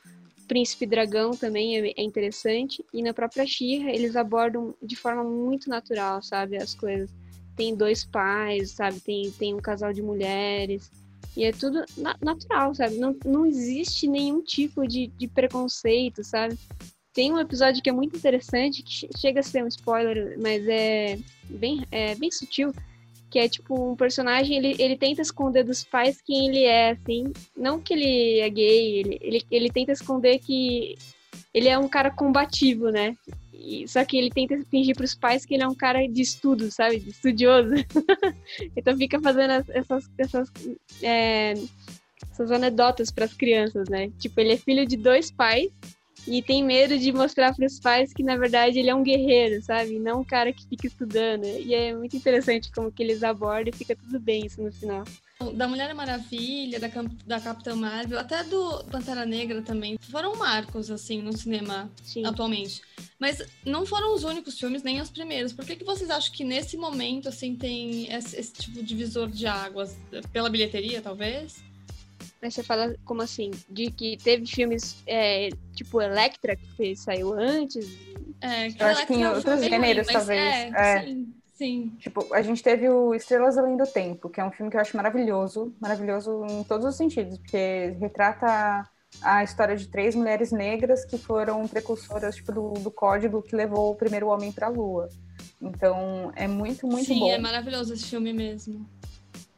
Príncipe Dragão também é, é interessante. E na própria Xirra, eles abordam de forma muito natural, sabe? As coisas. Tem dois pais, sabe? Tem, tem um casal de mulheres. E é tudo na natural, sabe? Não, não existe nenhum tipo de, de preconceito, sabe? Tem um episódio que é muito interessante, que chega a ser um spoiler, mas é bem, é bem sutil, que é tipo um personagem, ele, ele tenta esconder dos pais quem ele é, assim. Não que ele é gay, ele, ele, ele tenta esconder que ele é um cara combativo, né? E, só que ele tenta fingir para os pais que ele é um cara de estudo, sabe? De estudioso. então fica fazendo essas, essas, é, essas anedotas para as crianças, né? Tipo, ele é filho de dois pais e tem medo de mostrar para os pais que na verdade ele é um guerreiro, sabe? Não um cara que fica estudando. E é muito interessante como que eles abordam e fica tudo bem isso no final. Da Mulher Maravilha, da, da Capitã Marvel, até do Pantera Negra também, foram marcos, assim, no cinema Sim. atualmente. Mas não foram os únicos filmes, nem os primeiros. Por que, que vocês acham que nesse momento, assim, tem esse, esse tipo de divisor de águas? Pela bilheteria, talvez? Mas você fala como assim? De que teve filmes é, tipo Electra, que saiu antes? É, que Eu acho que em outros gêneros, talvez. É, é. Sim, sim. Tipo, a gente teve o Estrelas Além do Tempo, que é um filme que eu acho maravilhoso. Maravilhoso em todos os sentidos, porque retrata a história de três mulheres negras que foram precursoras tipo, do, do código que levou o primeiro homem para a Lua. Então, é muito, muito sim, bom. Sim, é maravilhoso esse filme mesmo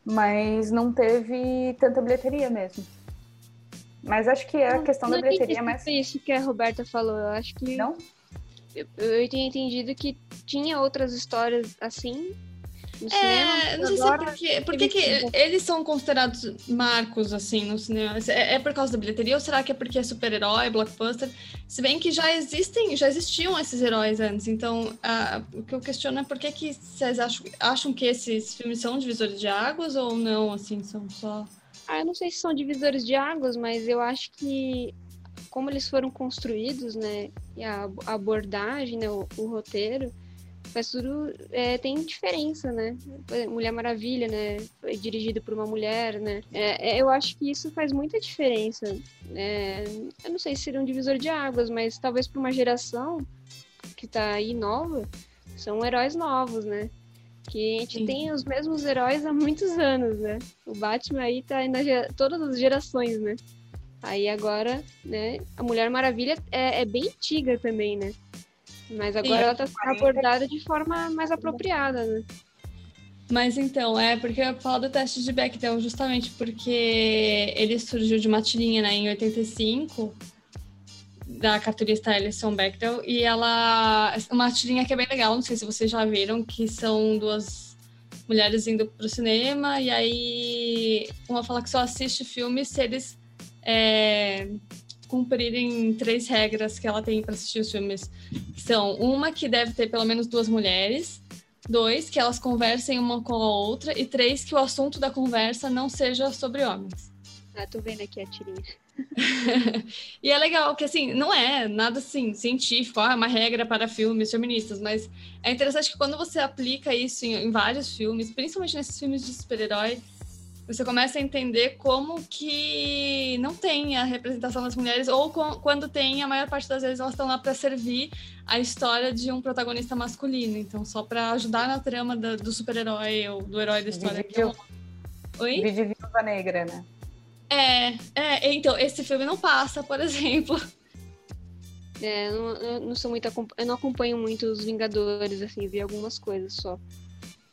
mas não teve tanta bilheteria mesmo. Mas acho que a questão da bilheteria é mais. Isso que a Roberta falou, eu acho que. Não? Eu, eu tinha entendido que tinha outras histórias assim, no é, Não sei se é porque, porque que eles são considerados marcos, assim, no cinema. É, é, por causa da bilheteria ou será que é porque é super-herói, blockbuster? Se bem que já existem, já existiam esses heróis antes. Então, o que eu questiono é por que, que vocês acham, acham que esses filmes são divisores de águas ou não, assim, são só... Ah, eu não sei se são divisores de águas, mas eu acho que como eles foram construídos, né, e a abordagem, né, o, o roteiro, mas tudo é, tem diferença, né? Mulher Maravilha, né? Foi dirigido por uma mulher, né? É, é, eu acho que isso faz muita diferença. É, eu não sei se seria um divisor de águas, mas talvez para uma geração que tá aí nova, são heróis novos, né? Que a gente Sim. tem os mesmos heróis há muitos anos, né? O Batman aí tá aí nas todas as gerações, né? Aí agora, né, a Mulher Maravilha é, é bem antiga também, né? Mas agora Sim. ela está sendo abordada de forma mais apropriada, né? Mas então, é porque eu falo do teste de Bechdel justamente porque ele surgiu de uma tirinha né, em 85 da cartunista Alison Bechdel e ela uma tirinha que é bem legal, não sei se vocês já viram, que são duas mulheres indo pro cinema e aí uma fala que só assiste filmes se eles é, cumprirem três regras que ela tem para assistir os filmes. São uma que deve ter pelo menos duas mulheres, dois que elas conversem uma com a outra e três que o assunto da conversa não seja sobre homens. Ah, tô vendo aqui a tirinha. e é legal que assim, não é nada assim científico, ah, uma regra para filmes feministas, mas é interessante que quando você aplica isso em, em vários filmes, principalmente nesses filmes de super-herói, você começa a entender como que não tem a representação das mulheres, ou com, quando tem, a maior parte das vezes elas estão lá para servir a história de um protagonista masculino. Então, só para ajudar na trama do, do super-herói ou do herói da história. Vídeo, Oi? Vídeo Viúva Negra, né? É, é, então, esse filme não passa, por exemplo. É, eu não, eu não sou muito. Eu não acompanho muito os Vingadores, assim, vi algumas coisas só.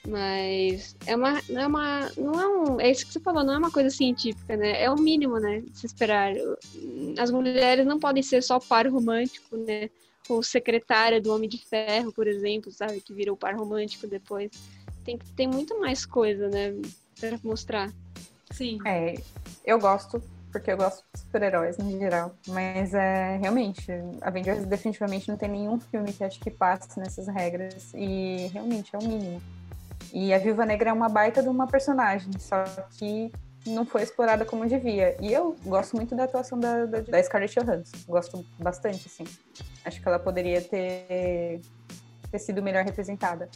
Mas é uma, não é uma, não é um, é isso que você falou, não é uma coisa científica, né? É o mínimo, né? Se esperar. As mulheres não podem ser só par romântico, né? Ou secretária do Homem de Ferro, por exemplo, sabe? Que virou par romântico depois. Tem que ter muito mais coisa, né? Pra mostrar. Sim. É, eu gosto, porque eu gosto de super-heróis no geral. Mas é realmente, Avengers definitivamente não tem nenhum filme que acho que passe nessas regras. E realmente é o mínimo. E a Viúva Negra é uma baita de uma personagem, só que não foi explorada como devia. E eu gosto muito da atuação da, da, da Scarlett Johansson. Gosto bastante, assim. Acho que ela poderia ter, ter sido melhor representada.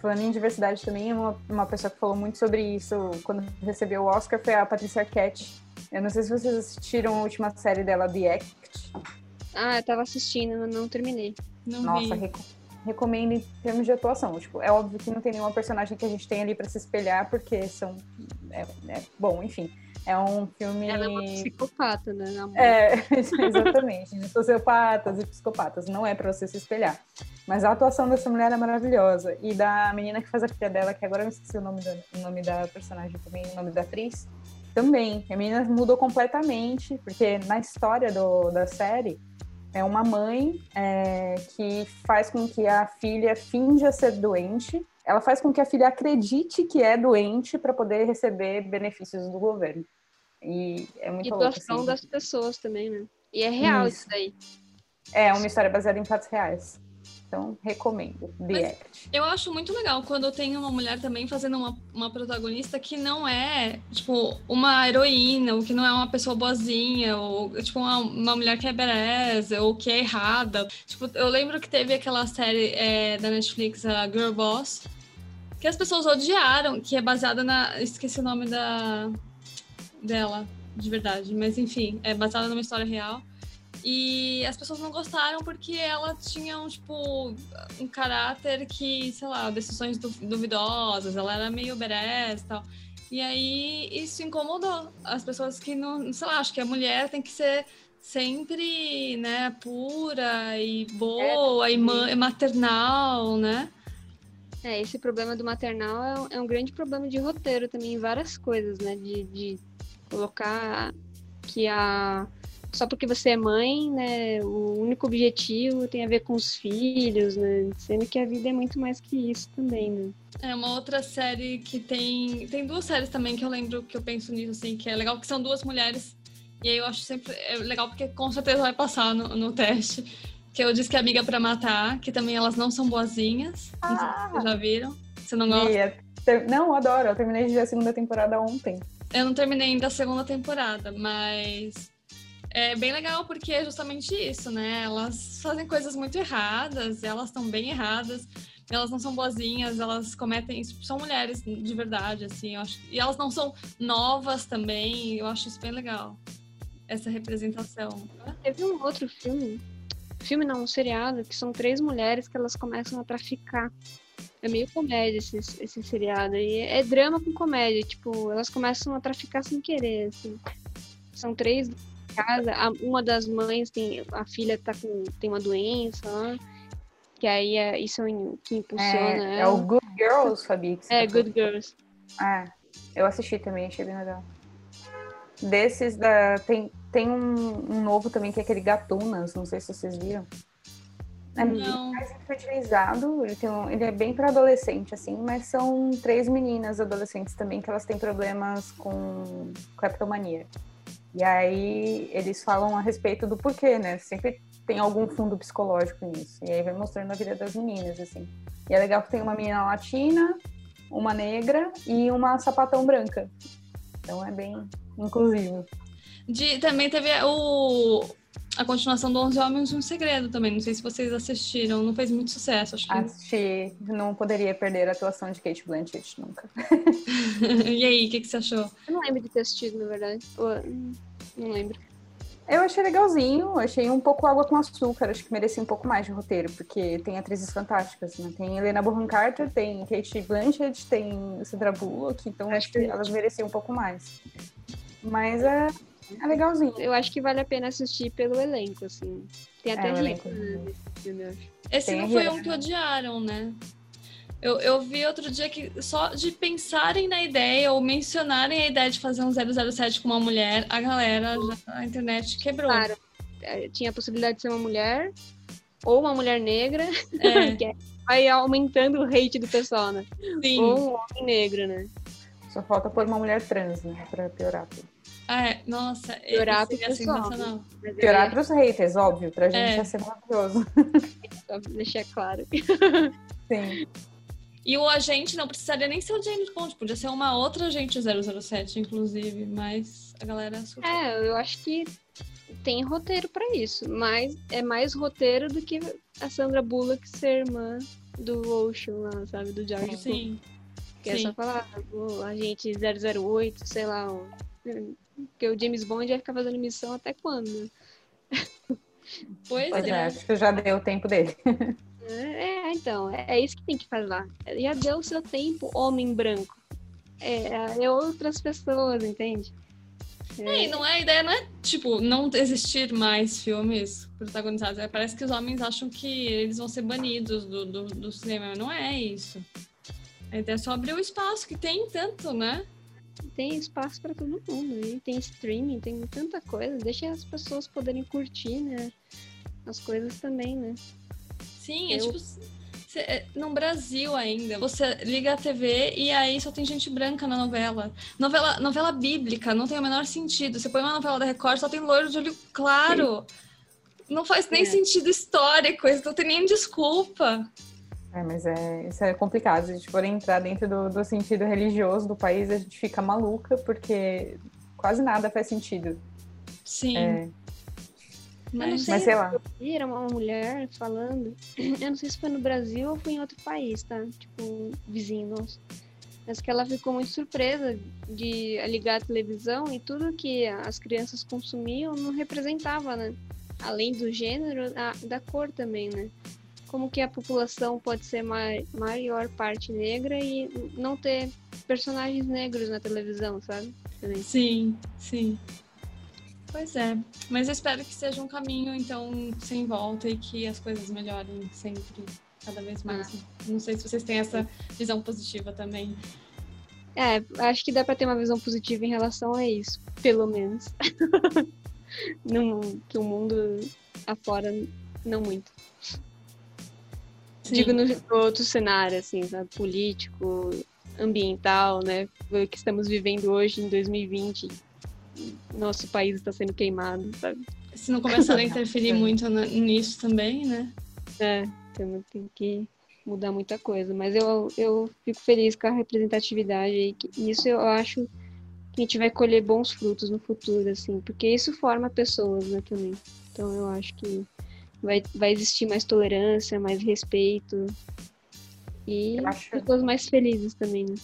Falando em diversidade também, uma, uma pessoa que falou muito sobre isso quando recebeu o Oscar foi a Patrícia Arquette. Eu não sei se vocês assistiram a última série dela, The Act. Ah, eu tava assistindo, mas não terminei. Não Nossa, vi recomendo em termos de atuação. Tipo, é óbvio que não tem nenhuma personagem que a gente tem ali para se espelhar, porque são. É, é, bom, enfim. É um filme. Ela é uma psicopata, né? É, exatamente. Sociopatas e psicopatas. Não é para você se espelhar. Mas a atuação dessa mulher é maravilhosa. E da menina que faz a filha dela, que agora eu esqueci o nome da, o nome da personagem também, o nome da atriz, também. A menina mudou completamente, porque na história do, da série, é uma mãe é, que faz com que a filha finja ser doente. Ela faz com que a filha acredite que é doente para poder receber benefícios do governo. E é muito e louco. doação assim. das pessoas também, né? E é real Isso. isso, daí. É uma história baseada em fatos reais. Então, recomendo. The. Eu acho muito legal quando tem uma mulher também fazendo uma, uma protagonista que não é, tipo, uma heroína, ou que não é uma pessoa boazinha, ou, tipo, uma, uma mulher que é beleza, ou que é errada. Tipo, eu lembro que teve aquela série é, da Netflix, a Girl Boss, que as pessoas odiaram, que é baseada na... Esqueci o nome da dela, de verdade. Mas, enfim, é baseada numa história real. E as pessoas não gostaram porque ela tinha um, tipo, um caráter que, sei lá, decisões du- duvidosas, ela era meio badass e tal. E aí isso incomodou as pessoas que não, sei lá, acho que a mulher tem que ser sempre, né, pura e boa e ma- e maternal, né? É, esse problema do maternal é um, é um grande problema de roteiro também em várias coisas, né? De, de colocar que a. Só porque você é mãe, né? O único objetivo tem a ver com os filhos, né? Sendo que a vida é muito mais que isso também, né? É uma outra série que tem. Tem duas séries também que eu lembro que eu penso nisso, assim, que é legal, que são duas mulheres. E aí eu acho sempre é legal porque com certeza vai passar no, no teste. Que eu disse que é Amiga pra Matar, que também elas não são boazinhas. Não sei se Ah. vocês já viram. Você não gosta? Não, eu adoro. Eu terminei de ver a segunda temporada ontem. Eu não terminei ainda a segunda temporada, mas é bem legal porque é justamente isso, né? Elas fazem coisas muito erradas, elas estão bem erradas, elas não são boazinhas, elas cometem, são mulheres de verdade, assim, acho. E elas não são novas também, eu acho isso bem legal. Essa representação. Teve um outro filme, filme não, um seriado, que são três mulheres que elas começam a traficar. É meio comédia esse, esse seriado. E é drama com comédia. Tipo, elas começam a traficar sem querer, assim. São três casa. a- uma das mães tem. A filha tá com, tem uma doença lá. Que aí é, isso é o que impulsiona É, é o Good Girls, Fabi. É, tá Good Girls. Ah, eu assisti também, achei bem legal. Desses, da, tem, tem um, um novo também, que é aquele Gatunas, não sei se vocês viram. É Não. mais infantilizado, ele, tem um- ele é bem para adolescente, assim, mas são três meninas adolescentes também que elas têm problemas com kleptomania. E aí eles falam a respeito do porquê, né? Sempre tem algum fundo psicológico nisso. E aí vai mostrando a vida das meninas, assim. E é legal que tem uma menina latina, uma negra e uma sapatão branca. Então é bem inclusivo. De, também teve o, a continuação do Onze Homens e um Segredo também. Não sei se vocês assistiram, não fez muito sucesso, acho que. Assisti, não poderia perder a atuação de Kate Blanchett nunca. e aí, o que, que você achou? Eu não lembro de ter assistido, na verdade. Não lembro. Eu achei legalzinho, achei um pouco água com açúcar, acho que merecia um pouco mais de roteiro, porque tem atrizes fantásticas, né? Tem Helena Bonham Carter, tem Kate Blanchett, tem Sandra Bullock, então acho que elas mereciam um pouco mais. Mas é, é legalzinho. Eu acho que vale a pena assistir pelo elenco, assim. Tem até É, o rico, elenco. né, acho. Esse Tem não foi um que odiaram, né? Eu, eu vi outro dia que só de pensarem na ideia ou mencionarem a ideia de fazer um 007 com uma mulher, a galera, já, a internet quebrou. Claro, é, tinha a possibilidade de ser uma mulher ou uma mulher negra, É, que é- vai aumentando o hate do pessoal, né? sim. Ou um homem negro, né? Só falta pôr uma mulher trans, né? Pra piorar tudo. Ah, é. Nossa, Piorar esse seria pro pessoal, sensacional. Piorar ia pros haters, óbvio, pra gente É. ia ser maravilhoso. só deixar claro. Sim. E o agente não precisaria nem ser o James Bond, podia ser uma outra agente 007, inclusive, mas a galera surtou. É, eu acho que tem roteiro pra isso, mas é mais roteiro do que a Sandra Bullock ser irmã do Ocean lá, sabe? Do George. Sim. Que é só falar, o agente 008, sei lá. o- Porque o James Bond vai ficar fazendo missão até quando? Pois Pois é, é. acho que já deu o tempo dele. É, então, é, é isso que tem que falar. Já deu o seu tempo, homem branco. É, é outras pessoas, entende? É, e não é, a ideia não é, tipo, não existir mais filmes protagonizados. É, parece que os homens acham que eles vão ser banidos do, do, do cinema. Não é isso. A ideia é só abrir o espaço, que tem tanto, né? Tem espaço para todo mundo. E tem streaming, tem tanta coisa. Deixa as pessoas poderem curtir, né? As coisas também, né? Sim, é Eu... é tipo é, no Brasil ainda, você liga a TV e aí só tem gente branca na novela. Novela, novela bíblica, não tem o menor sentido. Você põe uma novela da Record, só tem loiro de olho claro. Não faz nem é. sentido histórico, isso não tem nem desculpa. É, mas é, isso é complicado. Se a gente for entrar dentro do, do sentido religioso do país, a gente fica maluca, porque quase nada faz sentido. Sim. É, mas, não sei, Mas sei lá. Era uma mulher falando. Eu não sei se foi no Brasil ou foi em outro país, tá? Tipo, vizinho nosso. Mas que ela ficou muito surpresa de ligar a televisão e tudo que as crianças consumiam não representava, né? Além do gênero, a, da cor também, né? Como que a população pode ser maior parte negra e não ter personagens negros na televisão, sabe? Também. Sim, sim. Pois é, mas eu espero que seja um caminho, então, sem volta e que as coisas melhorem sempre, cada vez mais. Ah. Não sei se vocês têm essa visão positiva também. É, acho que dá para ter uma visão positiva em relação a isso, pelo menos. no, que o mundo afora, não muito. Sim. Digo no, no, outro cenário, assim, sabe? político, ambiental, né? O que estamos vivendo hoje em 2020 nosso país está sendo queimado, sabe? Se não começar a interferir muito nisso também, né? É, então tem que mudar muita coisa. Mas eu, eu fico feliz com a representatividade e isso eu acho que a gente vai colher bons frutos no futuro, assim, porque isso forma pessoas, né, também. Então eu acho que vai, vai existir mais tolerância, mais respeito e acho... pessoas mais felizes também, né?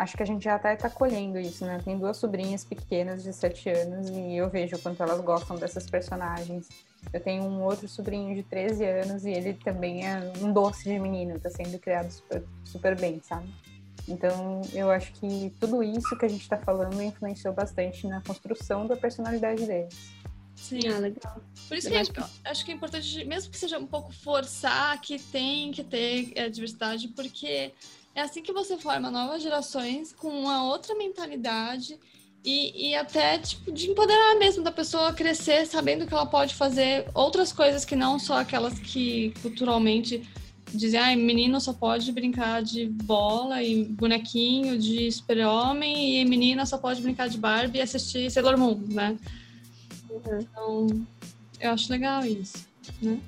Acho que a gente já até está colhendo isso, né? Tem duas sobrinhas pequenas de 7 anos e eu vejo o quanto elas gostam dessas personagens. Eu tenho um outro sobrinho de 13 anos e ele também é um doce de menino, está sendo criado super, super bem, sabe? Então, eu acho que tudo isso que a gente está falando influenciou bastante na construção da personalidade deles. Sim, ah, legal. Por isso que eu acho que é importante, mesmo que seja um pouco forçar que tem que ter é, diversidade, porque é assim que você forma novas gerações com uma outra mentalidade e, e até tipo de empoderar mesmo da pessoa crescer sabendo que ela pode fazer outras coisas que não só aquelas que culturalmente dizem, ah, menino só pode brincar de bola e bonequinho de super-homem e menina só pode brincar de Barbie e assistir Sailor Moon, né? Uhum. Então, eu acho legal isso, né?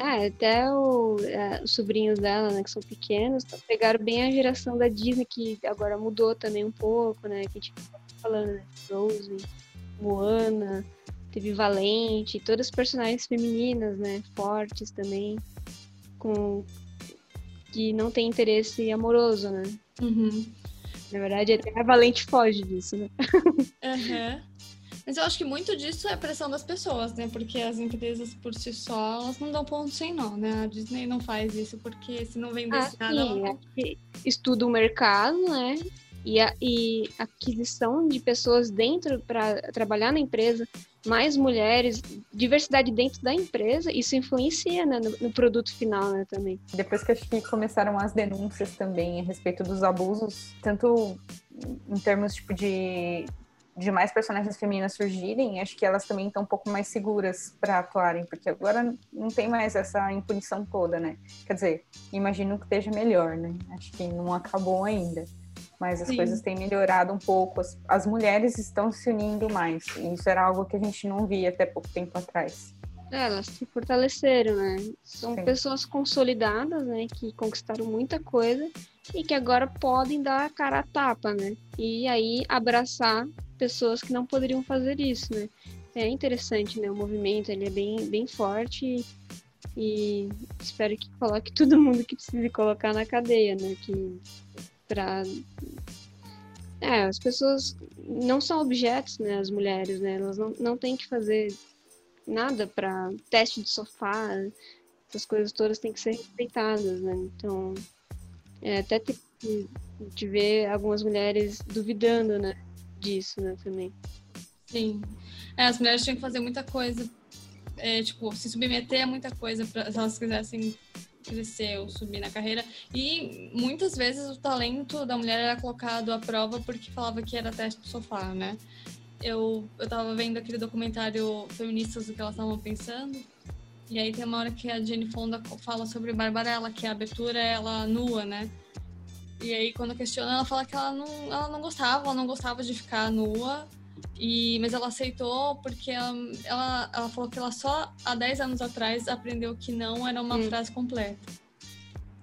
É, até o, é, os sobrinhos dela, né, que são pequenos, pegaram bem a geração da Disney, que agora mudou também um pouco, né? Que a gente tá falando, né? Rose, Moana, teve Valente, todas as personagens femininas, né? Fortes também, com que não tem interesse amoroso, né? Uhum. Na verdade, até a Valente foge disso, né? Uhum. Mas eu acho que muito disso é pressão das pessoas, né? Porque as empresas por si só, elas não dão ponto sem nó, né? A Disney não faz isso porque se não vender ah, nada... Sim, ela... estuda o mercado, né? E, a, e aquisição de pessoas dentro para trabalhar na empresa, mais mulheres, diversidade dentro da empresa, isso influencia né, no, no, produto final né, também. Depois que acho que começaram as denúncias também a respeito dos abusos, tanto em termos tipo de de mais personagens femininas surgirem, acho que elas também estão um pouco mais seguras para atuarem, porque agora não tem mais essa impunição toda, né? Quer dizer, imagino que esteja melhor, né? Acho que não acabou ainda, mas as Sim. coisas têm melhorado um pouco. As, as mulheres estão se unindo mais, e isso era algo que a gente não via até pouco tempo atrás. É, elas se fortaleceram, né? São Sim. pessoas consolidadas, né? Que conquistaram muita coisa e que agora podem dar a cara a tapa, né? E aí abraçar pessoas que não poderiam fazer isso, né? É interessante, né? O movimento ele é bem, bem forte e, e espero que coloque todo mundo que precise colocar na cadeia, né? Que para é, as pessoas não são objetos, né? As mulheres, né? Elas não, não têm que fazer nada para teste de sofá, essas coisas todas têm que ser respeitadas, né? Então, é, até te, te ver algumas mulheres duvidando, né? disso, né, também. Sim. É, as mulheres tinham que fazer muita coisa, é, tipo, se submeter a muita coisa pra, se elas quisessem crescer ou subir na carreira. E muitas vezes o talento da mulher era colocado à prova porque falava que era teste do sofá, né? Eu, eu tava vendo aquele documentário Feministas do que elas estavam pensando. E aí tem uma hora que a Jenny Fonda fala sobre Barbarella, que a abertura é ela nua, né? E aí quando questiona, ela fala que ela não, ela não gostava, ela não gostava de ficar nua. E, mas ela aceitou porque ela, ela, ela falou que ela só há 10 anos atrás aprendeu que não era uma hum. frase completa.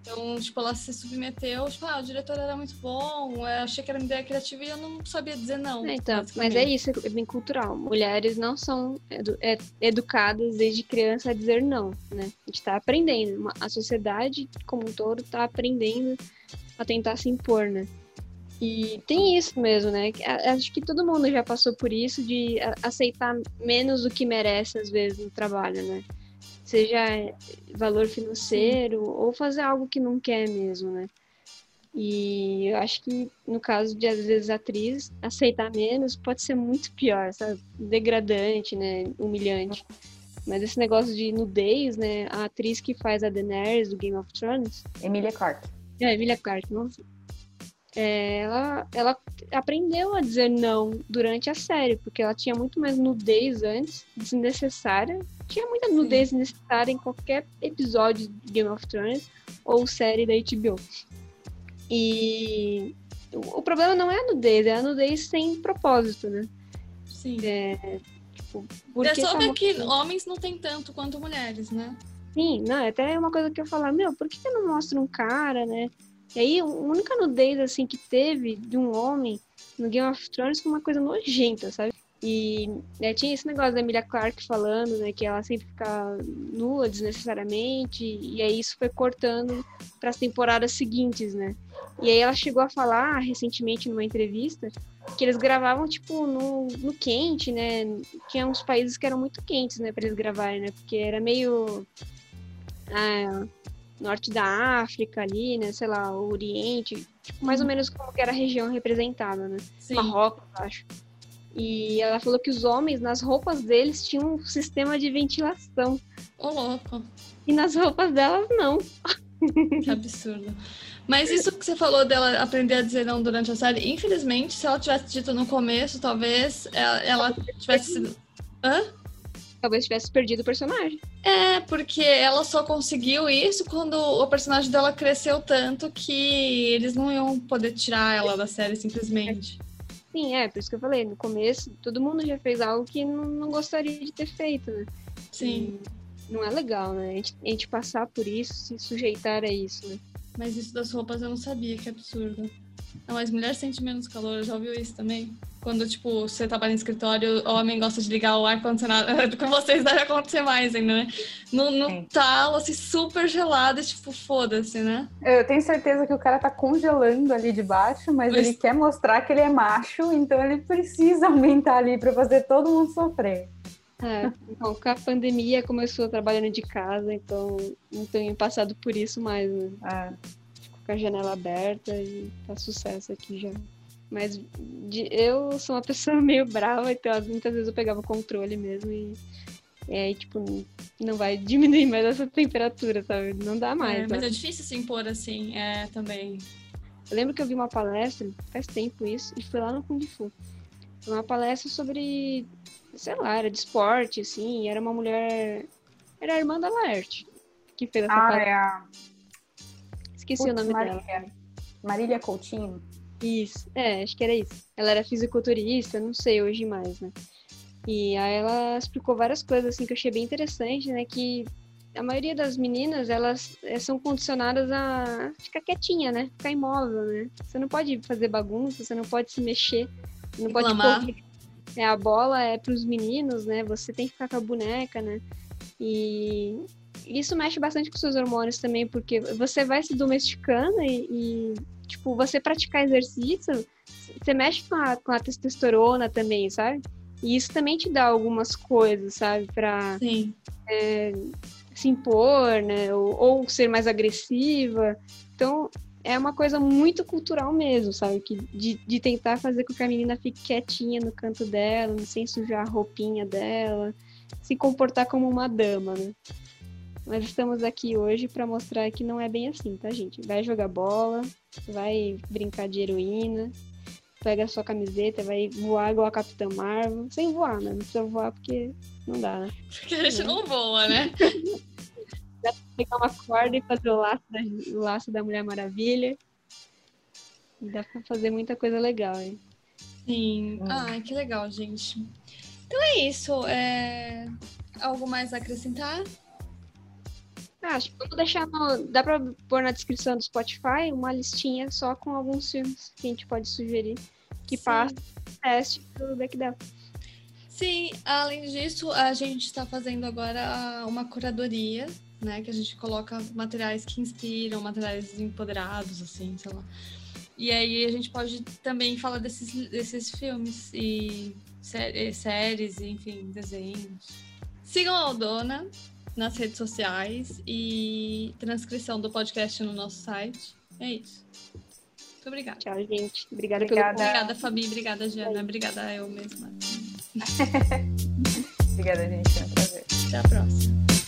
Então, tipo, ela se submeteu, tipo, ah, o diretor era muito bom, eu achei que era uma ideia criativa e eu não sabia dizer não. É, então, mas é isso, é bem cultural. Mulheres não são edu é, educadas desde criança a dizer não, né? A gente tá aprendendo, a sociedade como um todo tá aprendendo a tentar se impor, né? E tem isso mesmo, né? Acho que todo mundo já passou por isso de aceitar menos do que merece, às vezes, no trabalho, né? Seja valor financeiro ou fazer algo que não quer mesmo, né? E eu acho que no caso de, às vezes, atriz, aceitar menos pode ser muito pior, sabe? Degradante, né? Humilhante. Mas esse negócio de nudez, né? A atriz que faz a Daenerys do Game of Thrones... Emilia Clarke. É, Emilia Clarke, nossa ela, ela aprendeu a dizer não durante a série, porque ela tinha muito mais nudez antes, desnecessária. Tinha muita nudez Sim. necessária em qualquer episódio de Game of Thrones ou série da HBO. E o, problema não é a nudez, é a nudez sem propósito, né? Sim. É, tipo, porque é só ver que homens não tem tanto quanto mulheres, né? Sim, não, é até uma coisa que eu falar, meu, por que, que não mostra um cara, né? E aí, a única nudez, assim, que teve de um homem no Game of Thrones foi uma coisa nojenta, sabe? E né, tinha esse negócio da Emilia Clarke falando, né, que ela sempre fica nua desnecessariamente, e aí isso foi cortando para as temporadas seguintes, né? E aí ela chegou a falar recentemente numa entrevista que eles gravavam tipo no, no quente, né? Tinha uns países que eram muito quentes, né, para eles gravarem, né? Porque era meio ah, norte da África ali, né? Sei lá, o Oriente, tipo, mais ou uhum. menos como que era a região representada, né? Sim. Marrocos, acho. E ela falou que os homens, nas roupas deles, tinham um sistema de ventilação. Ô, louco. E nas roupas delas, não. Que absurdo. Mas isso que você falou dela aprender a dizer não durante a série, infelizmente, se ela tivesse dito no começo, talvez ela, ela tivesse sido. Hã? Talvez tivesse perdido o personagem. É, porque ela só conseguiu isso quando o personagem dela cresceu tanto que eles não iam poder tirar ela da série simplesmente. Sim, é, por isso que eu falei, no começo, todo mundo já fez algo que não, não gostaria de ter feito, né? Sim. E não é legal, né? A gente, a gente passar por isso, se sujeitar a isso, né? Mas isso das roupas eu não sabia, que absurdo. Não, mas mulher sente menos calor, já ouviu isso também? Quando, tipo, você trabalha em escritório, o homem gosta de ligar o ar-condicionado. Com vocês deve acontecer mais ainda, né? No, no talo, assim, super gelado, tipo, foda-se, né? Eu tenho certeza que o cara tá congelando ali debaixo, mas pois... ele quer mostrar que ele é macho, então ele precisa aumentar ali para fazer todo mundo sofrer. É, então, com a pandemia começou trabalhando de casa, então não tenho passado por isso mais, né? É com a janela aberta e tá sucesso aqui já. Mas de, eu sou uma pessoa meio brava, então muitas vezes eu pegava o controle mesmo e, e aí, tipo, não vai diminuir mais essa temperatura, sabe? Não dá mais. É, mas é difícil se impor assim, é, também. Eu lembro que eu vi uma palestra, faz tempo isso, e foi lá no Kung Fu. Uma palestra sobre, sei lá, era de esporte, assim, era uma mulher. Era a irmã da Laerte que fez essa ah, palestra. É. Esqueci Putz, o nome Marília. dela. Marília Coutinho? Isso, é, acho que era isso. Ela era fisiculturista, não sei hoje mais, né? E aí ela explicou várias coisas assim que eu achei bem interessante, né? Que a maioria das meninas, elas eh, são condicionadas a ficar quietinha, né? Ficar imóvel, né? Você não pode fazer bagunça, você não pode se mexer, não pode correr. É, a bola é para os meninos, né? Você tem que ficar com a boneca, né? E isso mexe bastante com seus hormônios também, porque você vai se domesticando e, e tipo, você praticar exercício, você mexe com a, com a testosterona também, sabe? E isso também te dá algumas coisas, sabe? Pra é, se impor, né? Ou, ou, ser mais agressiva. Então, é uma coisa muito cultural mesmo, sabe? Que, de, de tentar fazer com que a menina fique quietinha no canto dela, sem sujar a roupinha dela, se comportar como uma dama, né? Mas estamos aqui hoje para mostrar que não é bem assim, tá, gente? Vai jogar bola, vai brincar de heroína, pega a sua camiseta, vai voar igual a Capitã Marvel, sem voar, né? Não precisa voar porque não dá, né? Porque a gente não voa, né? Dá pra pegar uma corda e fazer o laço da, o laço da Mulher Maravilha. Dá pra fazer muita coisa legal, hein? Sim. Ai, que legal, gente. Então é isso. É... Algo mais a acrescentar? Ah, acho que vamos deixar no... Dá pra pôr na descrição do Spotify uma listinha só com alguns filmes que a gente pode sugerir que Sim. passa o teste do Back Down. Sim, além disso, a gente está fazendo agora uma curadoria, né? Que a gente coloca materiais que inspiram, materiais empoderados, assim, sei lá. E aí a gente pode também falar desses, desses filmes e sé- séries, enfim, desenhos. Sigam a Aldona nas redes sociais e transcrição do podcast no nosso site. É isso. Muito obrigada. Tchau, gente. Obrigada, Obrigada. pelo Obrigada, Fabi. Obrigada, Jana. Obrigada eu mesma. Obrigada, gente. Foi um prazer. Até a próxima.